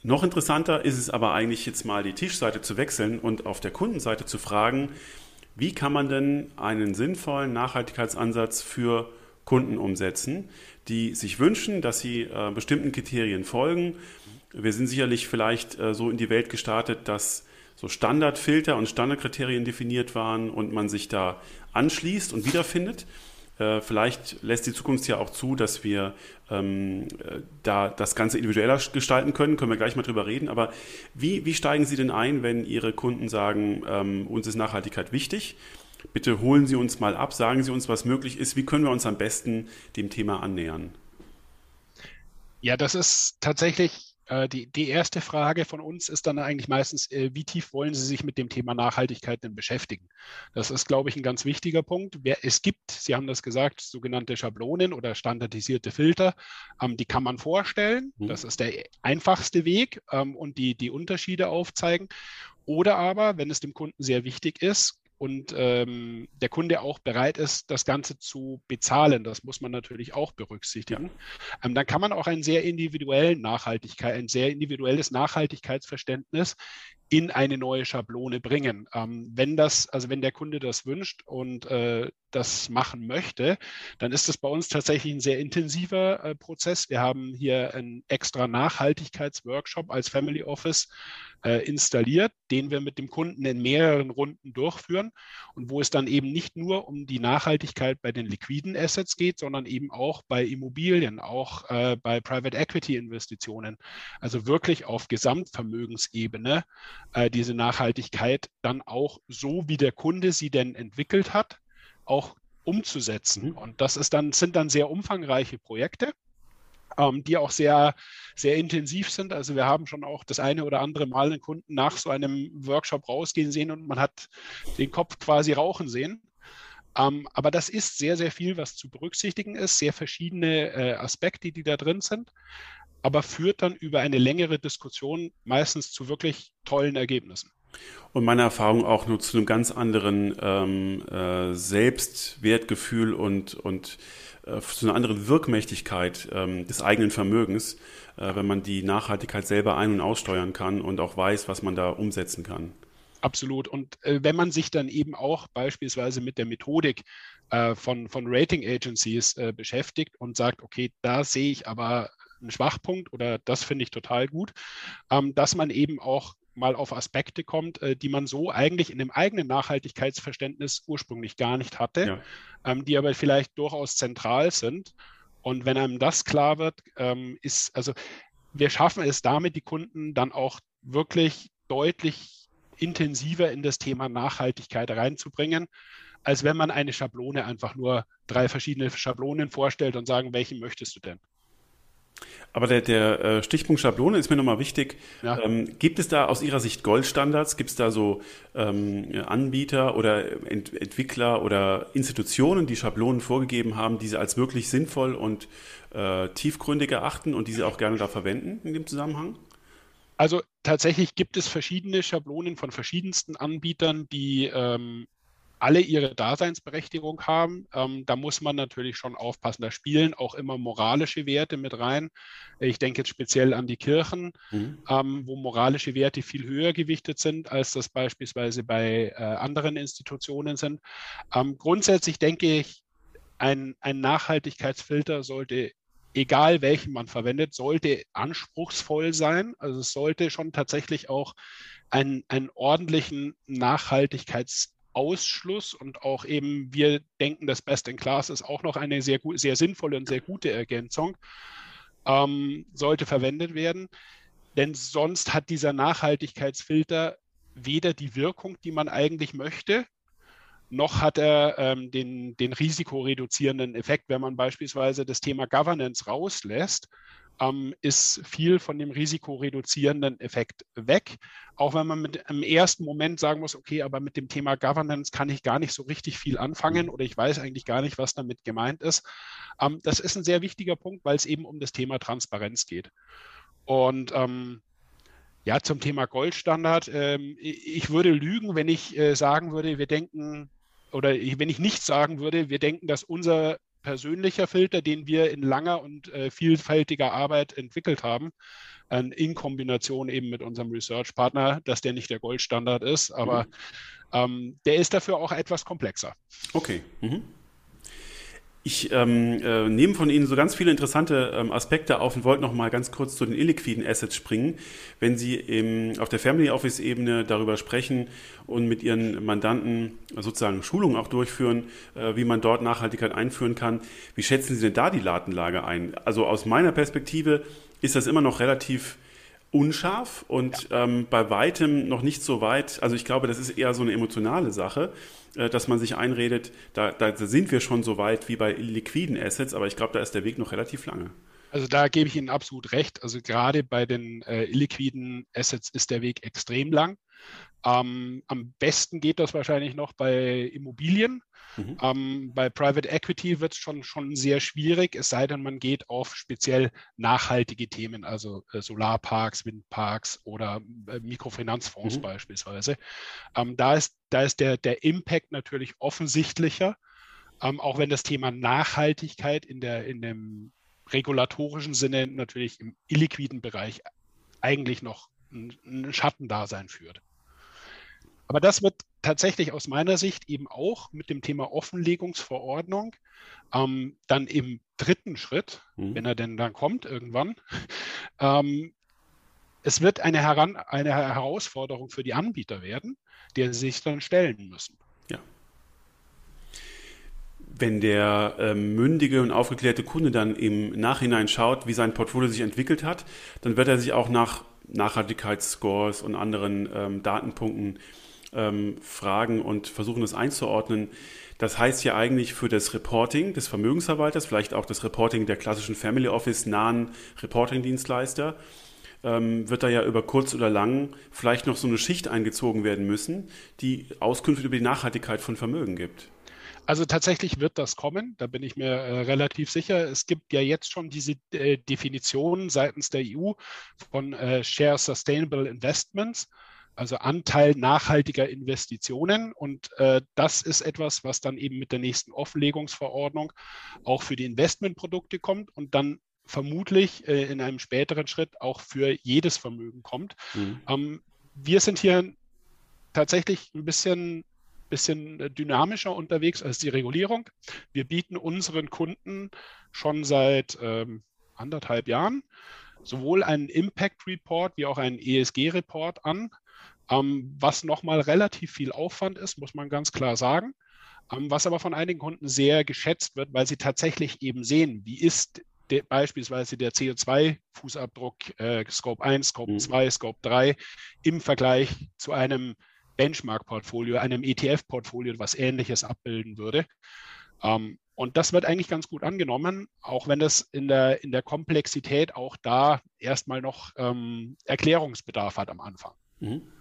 Noch interessanter ist es aber eigentlich jetzt mal die Tischseite zu wechseln und auf der Kundenseite zu fragen, wie kann man denn einen sinnvollen Nachhaltigkeitsansatz für Kunden umsetzen, die sich wünschen, dass sie äh, bestimmten Kriterien folgen. Wir sind sicherlich vielleicht äh, so in die Welt gestartet, dass so Standardfilter und Standardkriterien definiert waren und man sich da anschließt und wiederfindet. Äh, vielleicht lässt die Zukunft ja auch zu, dass wir ähm, äh, da das Ganze individueller gestalten können. Können wir gleich mal drüber reden. Aber wie, wie steigen Sie denn ein, wenn Ihre Kunden sagen, ähm, uns ist Nachhaltigkeit wichtig? Bitte holen Sie uns mal ab, sagen Sie uns, was möglich ist. Wie können wir uns am besten dem Thema annähern? Ja, das ist tatsächlich die, die erste Frage von uns ist dann eigentlich meistens, äh, wie tief wollen Sie sich mit dem Thema Nachhaltigkeit denn beschäftigen? Das ist, glaube ich, ein ganz wichtiger Punkt. Es gibt, Sie haben das gesagt, sogenannte Schablonen oder standardisierte Filter, ähm, die kann man vorstellen. Mhm. Das ist der einfachste Weg ähm, und die, die Unterschiede aufzeigen. Oder aber, wenn es dem Kunden sehr wichtig ist, und ähm, der Kunde auch bereit ist, das Ganze zu bezahlen. Das muss man natürlich auch berücksichtigen. Ja. Ähm, dann kann man auch einen sehr individuellen Nachhaltigkeit, ein sehr individuelles Nachhaltigkeitsverständnis in eine neue Schablone bringen. Ähm, wenn das, also wenn der Kunde das wünscht und äh, das machen möchte, dann ist das bei uns tatsächlich ein sehr intensiver äh, Prozess. Wir haben hier einen extra Nachhaltigkeitsworkshop als Family Office äh, installiert, den wir mit dem Kunden in mehreren Runden durchführen und wo es dann eben nicht nur um die Nachhaltigkeit bei den liquiden Assets geht, sondern eben auch bei Immobilien, auch äh, bei Private Equity Investitionen. Also wirklich auf Gesamtvermögensebene äh, diese Nachhaltigkeit dann auch so, wie der Kunde sie denn entwickelt hat, auch umzusetzen. Mhm. Und das ist dann, sind dann sehr umfangreiche Projekte ähm, die auch sehr, sehr intensiv sind. Also wir haben schon auch das eine oder andere Mal einen Kunden nach so einem Workshop rausgehen sehen und man hat den Kopf quasi rauchen sehen. Ähm, aber das ist sehr, sehr viel, was zu berücksichtigen ist, sehr verschiedene äh, Aspekte, die da drin sind, aber führt dann über eine längere Diskussion meistens zu wirklich tollen Ergebnissen. Und meine Erfahrung auch nur zu einem ganz anderen ähm, äh, Selbstwertgefühl und, und äh, zu einer anderen Wirkmächtigkeit ähm, des eigenen Vermögens, äh, wenn man die Nachhaltigkeit selber ein- und aussteuern kann und auch weiß, was man da umsetzen kann. Absolut. Und äh, wenn man sich dann eben auch beispielsweise mit der Methodik äh, von, von Rating Agencies äh, beschäftigt und sagt, okay, da sehe ich aber ein Schwachpunkt oder das finde ich total gut, ähm, dass man eben auch mal auf Aspekte kommt, äh, die man so eigentlich in dem eigenen Nachhaltigkeitsverständnis ursprünglich gar nicht hatte, ja. ähm, die aber vielleicht durchaus zentral sind. Und wenn einem das klar wird, ähm, ist, also wir schaffen es damit, die Kunden dann auch wirklich deutlich intensiver in das Thema Nachhaltigkeit reinzubringen, als wenn man eine Schablone einfach nur drei verschiedene Schablonen vorstellt und sagen, welchen möchtest du denn? Aber der, der äh, Stichpunkt Schablone ist mir nochmal wichtig. Ja. Ähm, gibt es da aus Ihrer Sicht Goldstandards? Gibt es da so ähm, Anbieter oder Ent Entwickler oder Institutionen, die Schablonen vorgegeben haben, die sie als wirklich sinnvoll und äh, tiefgründig erachten und die sie auch gerne da verwenden in dem Zusammenhang? Also tatsächlich gibt es verschiedene Schablonen von verschiedensten Anbietern, die ähm, alle ihre Daseinsberechtigung haben. Ähm, da muss man natürlich schon aufpassen. Da spielen auch immer moralische Werte mit rein. Ich denke jetzt speziell an die Kirchen, mhm. ähm, wo moralische Werte viel höher gewichtet sind, als das beispielsweise bei äh, anderen Institutionen sind. Ähm, grundsätzlich denke ich, ein, ein Nachhaltigkeitsfilter sollte egal welchen man verwendet, sollte anspruchsvoll sein. Also es sollte schon tatsächlich auch einen, einen ordentlichen Nachhaltigkeits Ausschluss und auch eben, wir denken, das Best in Class ist auch noch eine sehr, sehr sinnvolle und sehr gute Ergänzung, ähm, sollte verwendet werden. Denn sonst hat dieser Nachhaltigkeitsfilter weder die Wirkung, die man eigentlich möchte, noch hat er ähm, den, den risikoreduzierenden Effekt, wenn man beispielsweise das Thema Governance rauslässt ähm, ist viel von dem risikoreduzierenden Effekt weg. Auch wenn man mit im ersten Moment sagen muss, okay, aber mit dem Thema Governance kann ich gar nicht so richtig viel anfangen oder ich weiß eigentlich gar nicht, was damit gemeint ist. Ähm, das ist ein sehr wichtiger Punkt, weil es eben um das Thema Transparenz geht. Und ähm, ja, zum Thema Goldstandard. Ähm, ich würde lügen, wenn ich äh, sagen würde, wir denken, oder wenn ich nicht sagen würde, wir denken, dass unser persönlicher Filter, den wir in langer und äh, vielfältiger Arbeit entwickelt haben, äh, in Kombination eben mit unserem Research-Partner, dass der nicht der Goldstandard ist, aber mhm. ähm, der ist dafür auch etwas komplexer. Okay. Mhm. Ich ähm, äh, nehme von Ihnen so ganz viele interessante ähm, Aspekte auf und wollte noch mal ganz kurz zu den illiquiden Assets springen. Wenn Sie im, auf der Family Office Ebene darüber sprechen und mit Ihren Mandanten sozusagen Schulungen auch durchführen, äh, wie man dort Nachhaltigkeit einführen kann, wie schätzen Sie denn da die Datenlage ein? Also aus meiner Perspektive ist das immer noch relativ unscharf und ähm, bei weitem noch nicht so weit. Also ich glaube, das ist eher so eine emotionale Sache. Äh, dass man sich einredet, da, da sind wir schon so weit wie bei liquiden Assets, aber ich glaube, da ist der Weg noch relativ lange. Also da gebe ich Ihnen absolut recht. Also gerade bei den äh, illiquiden Assets ist der Weg extrem lang. Ähm, am besten geht das wahrscheinlich noch bei Immobilien. Mhm. Ähm, bei Private Equity wird es schon, schon sehr schwierig, es sei denn, man geht auf speziell nachhaltige Themen, also äh, Solarparks, Windparks oder äh, Mikrofinanzfonds mhm. beispielsweise. Ähm, da ist, da ist der, der Impact natürlich offensichtlicher, ähm, auch wenn das Thema Nachhaltigkeit in, der, in dem regulatorischen Sinne natürlich im illiquiden Bereich eigentlich noch ein, ein Schattendasein führt. Aber das wird tatsächlich aus meiner Sicht eben auch mit dem Thema Offenlegungsverordnung ähm, dann im dritten Schritt, mhm. wenn er denn dann kommt irgendwann, [laughs] ähm, es wird eine, Heran eine Herausforderung für die Anbieter werden, der sie sich dann stellen müssen. Ja. Wenn der äh, mündige und aufgeklärte Kunde dann im Nachhinein schaut, wie sein Portfolio sich entwickelt hat, dann wird er sich auch nach Nachhaltigkeitsscores und anderen ähm, Datenpunkten ähm, fragen und versuchen es einzuordnen. Das heißt ja eigentlich für das Reporting des Vermögensverwalters, vielleicht auch das Reporting der klassischen Family Office nahen Reporting-Dienstleister, ähm, wird da ja über kurz oder lang vielleicht noch so eine Schicht eingezogen werden müssen, die Auskünfte über die Nachhaltigkeit von Vermögen gibt. Also tatsächlich wird das kommen, da bin ich mir äh, relativ sicher. Es gibt ja jetzt schon diese äh, Definition seitens der EU von äh, Share Sustainable Investments also Anteil nachhaltiger Investitionen. Und äh, das ist etwas, was dann eben mit der nächsten Offenlegungsverordnung auch für die Investmentprodukte kommt und dann vermutlich äh, in einem späteren Schritt auch für jedes Vermögen kommt. Mhm. Ähm, wir sind hier tatsächlich ein bisschen, bisschen dynamischer unterwegs als die Regulierung. Wir bieten unseren Kunden schon seit ähm, anderthalb Jahren sowohl einen Impact Report wie auch einen ESG Report an, ähm, was nochmal relativ viel Aufwand ist, muss man ganz klar sagen, ähm, was aber von einigen Kunden sehr geschätzt wird, weil sie tatsächlich eben sehen, wie ist de, beispielsweise der CO2-Fußabdruck äh, Scope 1, Scope mhm. 2, Scope 3 im Vergleich zu einem Benchmark-Portfolio, einem ETF-Portfolio, was ähnliches abbilden würde. Ähm, und das wird eigentlich ganz gut angenommen, auch wenn das in der, in der Komplexität auch da erstmal noch ähm, Erklärungsbedarf hat am Anfang. Mhm.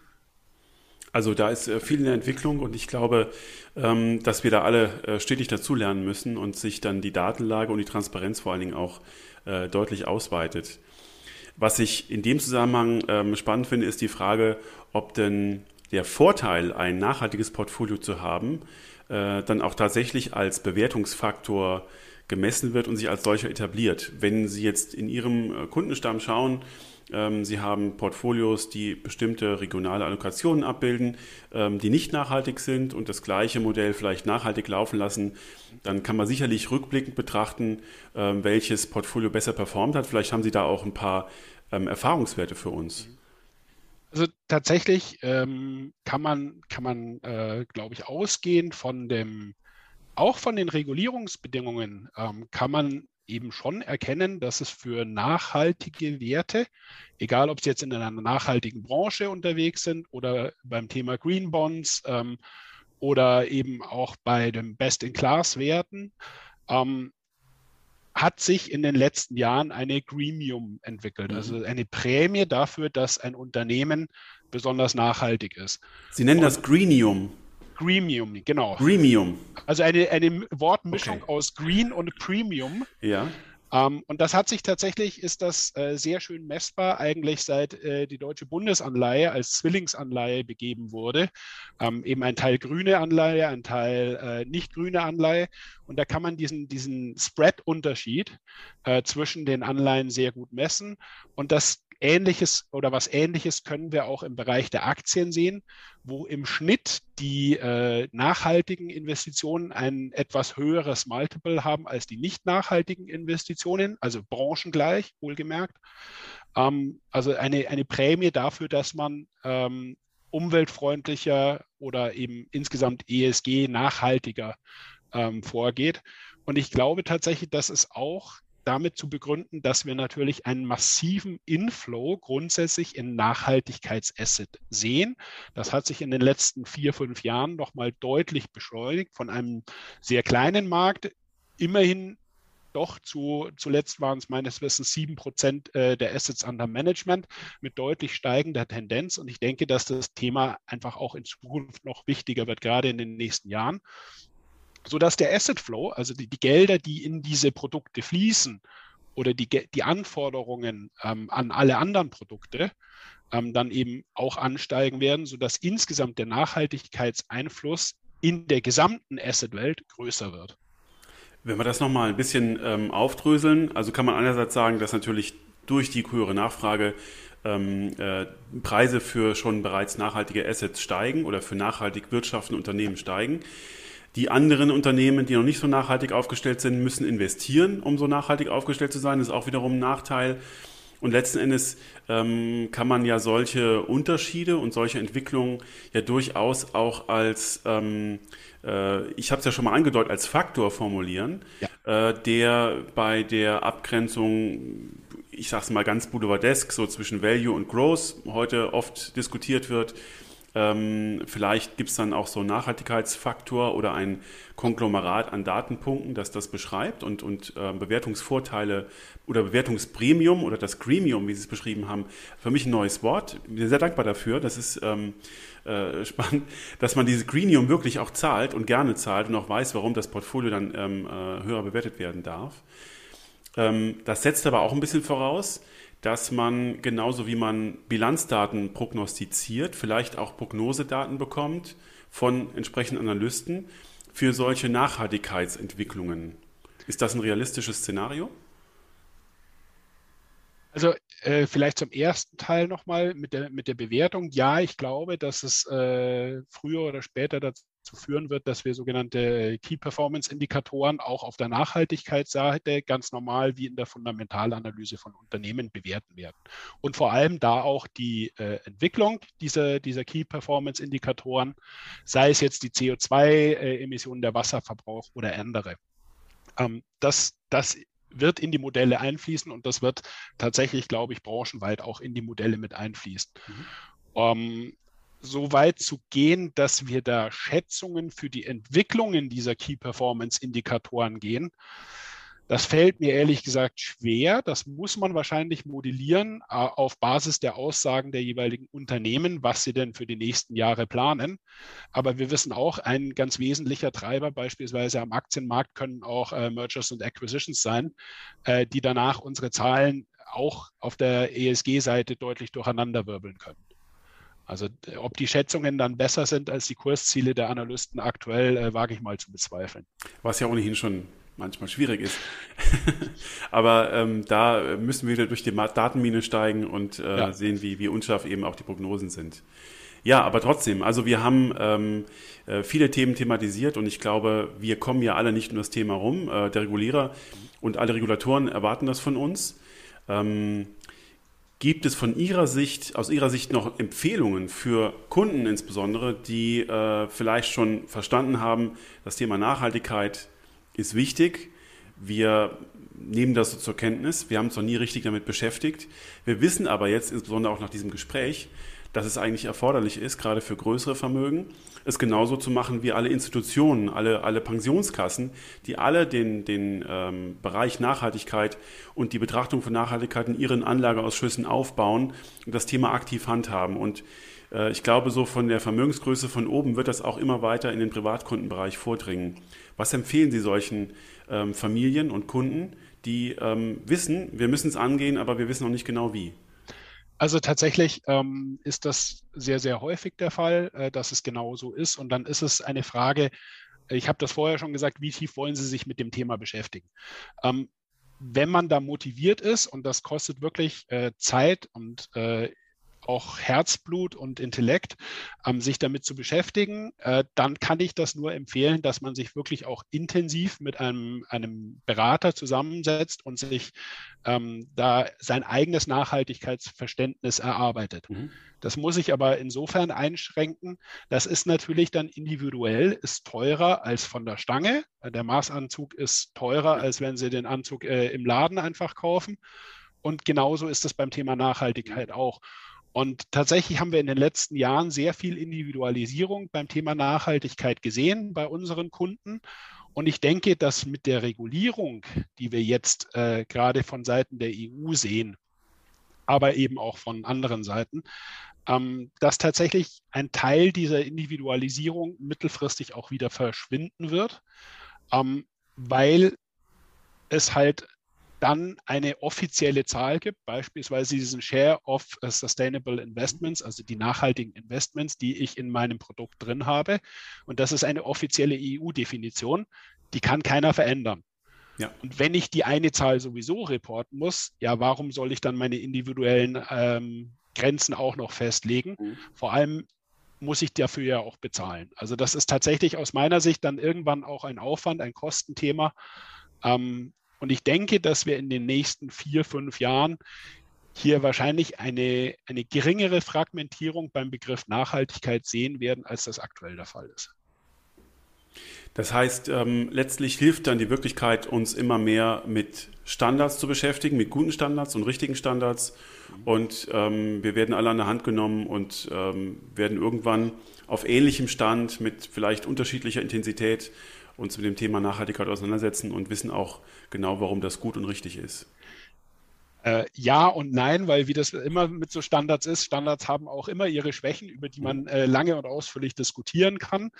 Also da ist äh, viel in der Entwicklung und ich glaube, ähm, dass wir da alle äh, stetig dazulernen müssen und sich dann die Datenlage und die Transparenz vor allen Dingen auch äh, deutlich ausweitet. Was ich in dem Zusammenhang ähm, spannend finde, ist die Frage, ob denn der Vorteil, ein nachhaltiges Portfolio zu haben, dann auch tatsächlich als Bewertungsfaktor gemessen wird und sich als solcher etabliert. Wenn Sie jetzt in Ihrem Kundenstamm schauen, Sie haben Portfolios, die bestimmte regionale Allokationen abbilden, ähm, die nicht nachhaltig sind und das gleiche Modell vielleicht nachhaltig laufen lassen. Dann kann man sicherlich rückblickend betrachten, ähm, welches Portfolio besser performt hat. Vielleicht haben Sie da auch ein paar Erfahrungswerte für uns. Also tatsächlich ähm, kann man, kann man äh, glaube ich, ausgehend von dem, auch von den Regulierungsbedingungen, ähm, kann man eben schon erkennen, dass es für nachhaltige Werte, egal ob sie jetzt in einer nachhaltigen Branche unterwegs sind oder beim Thema Green Bonds ähm, oder eben auch bei den Best-in-Class-Werten, ähm, hat sich in den letzten Jahren eine Gremium entwickelt, also mhm. eine Prämie dafür, dass ein Unternehmen besonders nachhaltig ist. Sie nennen Und, das Greenium. Gremium, genau. Gremium. Also eine, eine Wortmischung okay. aus Green und Premium. Ja. Ähm, und das hat sich tatsächlich, ist das äh, sehr schön messbar, eigentlich seit äh, die deutsche Bundesanleihe als Zwillingsanleihe begeben wurde. Ähm, eben ein Teil grüne Anleihe, ein Teil äh, nicht grüne Anleihe. Und da kann man diesen, diesen Spread-Unterschied äh, zwischen den Anleihen sehr gut messen. Und das Ähnliches oder was Ähnliches können wir auch im Bereich der Aktien sehen, wo im Schnitt die äh, nachhaltigen Investitionen ein etwas höheres Multiple haben als die nicht nachhaltigen Investitionen, also branchengleich, wohlgemerkt. Ähm, also eine, eine Prämie dafür, dass man ähm, umweltfreundlicher oder eben insgesamt ESG nachhaltiger ähm, vorgeht. Und ich glaube tatsächlich, dass es auch damit zu begründen, dass wir natürlich einen massiven Inflow grundsätzlich in Nachhaltigkeitsasset sehen. Das hat sich in den letzten vier, fünf Jahren nochmal deutlich beschleunigt von einem sehr kleinen Markt. Immerhin doch zu, zuletzt waren es meines Wissens sieben Prozent äh, der Assets under Management mit deutlich steigender Tendenz. Und ich denke, dass das Thema einfach auch in Zukunft noch wichtiger wird, gerade in den nächsten Jahren sodass der Asset Flow, also die, die Gelder, die in diese Produkte fließen oder die, die Anforderungen ähm, an alle anderen Produkte, ähm, dann eben auch ansteigen werden, sodass insgesamt der Nachhaltigkeitseinfluss in der gesamten Asset-Welt größer wird. Wenn wir das nochmal ein bisschen ähm, aufdröseln, also kann man einerseits sagen, dass natürlich durch die höhere Nachfrage ähm, äh, Preise für schon bereits nachhaltige Assets steigen oder für nachhaltig wirtschaftende Unternehmen steigen. Die anderen Unternehmen, die noch nicht so nachhaltig aufgestellt sind, müssen investieren, um so nachhaltig aufgestellt zu sein. Das ist auch wiederum ein Nachteil. Und letzten Endes ähm, kann man ja solche Unterschiede und solche Entwicklungen ja durchaus auch als, ähm, äh, ich habe es ja schon mal angedeutet, als Faktor formulieren, ja. äh, der bei der Abgrenzung, ich sage es mal ganz boulevardesk, so zwischen Value und Growth heute oft diskutiert wird. Ähm, vielleicht gibt es dann auch so einen Nachhaltigkeitsfaktor oder ein Konglomerat an Datenpunkten, das das beschreibt und, und äh, Bewertungsvorteile oder Bewertungspremium oder das Gremium, wie Sie es beschrieben haben, für mich ein neues Wort. Ich bin sehr dankbar dafür. Das ist ähm, äh, [laughs] spannend, dass man dieses Gremium wirklich auch zahlt und gerne zahlt und auch weiß, warum das Portfolio dann ähm, äh, höher bewertet werden darf. Ähm, das setzt aber auch ein bisschen voraus, dass man genauso wie man Bilanzdaten prognostiziert, vielleicht auch Prognosedaten bekommt von entsprechenden Analysten für solche Nachhaltigkeitsentwicklungen. Ist das ein realistisches Szenario? Also äh, vielleicht zum ersten Teil nochmal mit der, mit der Bewertung. Ja, ich glaube, dass es äh, früher oder später dazu dazu führen wird, dass wir sogenannte Key Performance Indikatoren auch auf der Nachhaltigkeitsseite ganz normal wie in der Fundamentalanalyse von Unternehmen bewerten werden. Und vor allem da auch die äh, Entwicklung dieser, dieser Key Performance Indikatoren, sei es jetzt die CO2-Emissionen, der Wasserverbrauch oder andere. Ähm, das, das wird in die Modelle einfließen und das wird tatsächlich, glaube ich, branchenweit auch in die Modelle mit einfließen. Mhm. Um, so weit zu gehen, dass wir da Schätzungen für die Entwicklungen dieser Key Performance Indikatoren gehen, das fällt mir ehrlich gesagt schwer. Das muss man wahrscheinlich modellieren äh, auf Basis der Aussagen der jeweiligen Unternehmen, was sie denn für die nächsten Jahre planen. Aber wir wissen auch, ein ganz wesentlicher Treiber beispielsweise am Aktienmarkt können auch äh, Mergers und Acquisitions sein, äh, die danach unsere Zahlen auch auf der ESG-Seite deutlich durcheinanderwirbeln können. Also ob die Schätzungen dann besser sind als die Kursziele der Analysten aktuell, äh, wage ich mal zu bezweifeln. Was ja ohnehin schon manchmal schwierig ist. [laughs] Aber ähm, da müssen wir wieder durch die Datenmine steigen und äh, ja. sehen, wie, wie unscharf eben auch die Prognosen sind. Ja, aber trotzdem, also wir haben ähm, äh, viele Themen thematisiert und ich glaube, wir kommen ja alle nicht nur das Thema rum. Äh, der Regulierer und alle Regulatoren erwarten das von uns. Ähm, gibt es von Ihrer Sicht, aus Ihrer Sicht noch Empfehlungen für Kunden insbesondere, die äh, vielleicht schon verstanden haben, das Thema Nachhaltigkeit ist wichtig. Wir nehmen das so zur Kenntnis. Wir haben uns noch nie richtig damit beschäftigt. Wir wissen aber jetzt, insbesondere auch nach diesem Gespräch, dass es eigentlich erforderlich ist, gerade für größere Vermögen, es genauso zu machen wie alle Institutionen, alle, alle Pensionskassen, die alle den, den ähm, Bereich Nachhaltigkeit und die Betrachtung von Nachhaltigkeit in ihren Anlageausschüssen aufbauen und das Thema aktiv handhaben. Und äh, ich glaube, so von der Vermögensgröße von oben wird das auch immer weiter in den Privatkundenbereich vordringen. Was empfehlen Sie solchen ähm, Familien und Kunden, die ähm, wissen, wir müssen es angehen, aber wir wissen noch nicht genau wie? Also tatsächlich ähm, ist das sehr, sehr häufig der Fall, äh, dass es genau so ist. Und dann ist es eine Frage, ich habe das vorher schon gesagt, wie tief wollen Sie sich mit dem Thema beschäftigen? Ähm, wenn man da motiviert ist, und das kostet wirklich äh, Zeit und äh, auch Herzblut und Intellekt, ähm, sich damit zu beschäftigen, äh, dann kann ich das nur empfehlen, dass man sich wirklich auch intensiv mit einem, einem Berater zusammensetzt und sich ähm, da sein eigenes Nachhaltigkeitsverständnis erarbeitet. Mhm. Das muss ich aber insofern einschränken. Das ist natürlich dann individuell, ist teurer als von der Stange. Der Maßanzug ist teurer, als wenn Sie den Anzug äh, im Laden einfach kaufen. Und genauso ist es beim Thema Nachhaltigkeit auch. Und tatsächlich haben wir in den letzten Jahren sehr viel Individualisierung beim Thema Nachhaltigkeit gesehen bei unseren Kunden. Und ich denke, dass mit der Regulierung, die wir jetzt äh, gerade von Seiten der EU sehen, aber eben auch von anderen Seiten, ähm, dass tatsächlich ein Teil dieser Individualisierung mittelfristig auch wieder verschwinden wird, ähm, weil es halt dann eine offizielle Zahl gibt, beispielsweise diesen Share of äh, Sustainable Investments, also die nachhaltigen Investments, die ich in meinem Produkt drin habe. Und das ist eine offizielle EU-Definition, die kann keiner verändern. Ja. Und wenn ich die eine Zahl sowieso reporten muss, ja, warum soll ich dann meine individuellen ähm, Grenzen auch noch festlegen? Mhm. Vor allem muss ich dafür ja auch bezahlen. Also das ist tatsächlich aus meiner Sicht dann irgendwann auch ein Aufwand, ein Kostenthema. Ähm, und ich denke, dass wir in den nächsten vier, fünf Jahren hier wahrscheinlich eine, eine geringere Fragmentierung beim Begriff Nachhaltigkeit sehen werden, als das aktuell der Fall ist. Das heißt, ähm, letztlich hilft dann die Wirklichkeit, uns immer mehr mit Standards zu beschäftigen, mit guten Standards und richtigen Standards. Und ähm, wir werden alle an der Hand genommen und ähm, werden irgendwann auf ähnlichem Stand mit vielleicht unterschiedlicher Intensität uns mit dem Thema Nachhaltigkeit auseinandersetzen und wissen auch genau, warum das gut und richtig ist. Äh, ja und nein, weil wie das immer mit so Standards ist, Standards haben auch immer ihre Schwächen, über die man äh, lange und ausführlich diskutieren kann.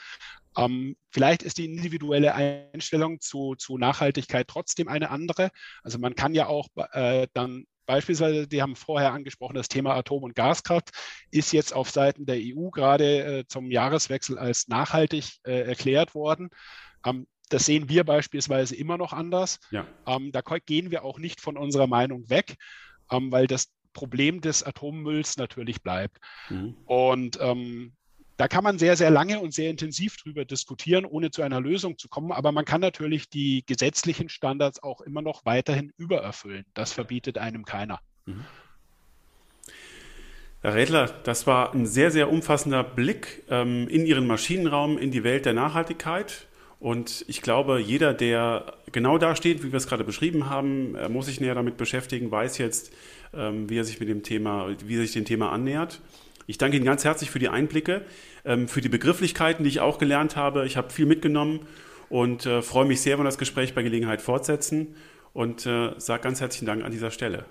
Ähm, vielleicht ist die individuelle Einstellung zu, zu Nachhaltigkeit trotzdem eine andere. Also man kann ja auch äh, dann Beispielsweise, die haben vorher angesprochen, das Thema Atom- und Gaskraft ist jetzt auf Seiten der EU gerade äh, zum Jahreswechsel als nachhaltig äh, erklärt worden. Ähm, das sehen wir beispielsweise immer noch anders. Ja. Ähm, da gehen wir auch nicht von unserer Meinung weg, ähm, weil das Problem des Atommülls natürlich bleibt. Mhm. Und ähm, Da kann man sehr, sehr lange und sehr intensiv drüber diskutieren, ohne zu einer Lösung zu kommen. Aber man kann natürlich die gesetzlichen Standards auch immer noch weiterhin übererfüllen. Das verbietet einem keiner. Mhm. Herr Rädler, das war ein sehr, sehr umfassender Blick ähm, in Ihren Maschinenraum, in die Welt der Nachhaltigkeit. Und ich glaube, jeder, der genau da steht, wie wir es gerade beschrieben haben, muss sich näher damit beschäftigen, weiß jetzt, ähm, wie er sich mit dem Thema, wie er sich dem Thema annähert. Ich danke Ihnen ganz herzlich für die Einblicke, ähm, für die Begrifflichkeiten, die ich auch gelernt habe. Ich habe viel mitgenommen und äh, freue mich sehr, wenn wir das Gespräch bei Gelegenheit fortsetzen und äh, sage ganz herzlichen Dank an dieser Stelle.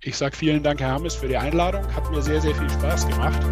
Ich sage vielen Dank, Herr Hammes, für die Einladung. Hat mir sehr, sehr viel Spaß gemacht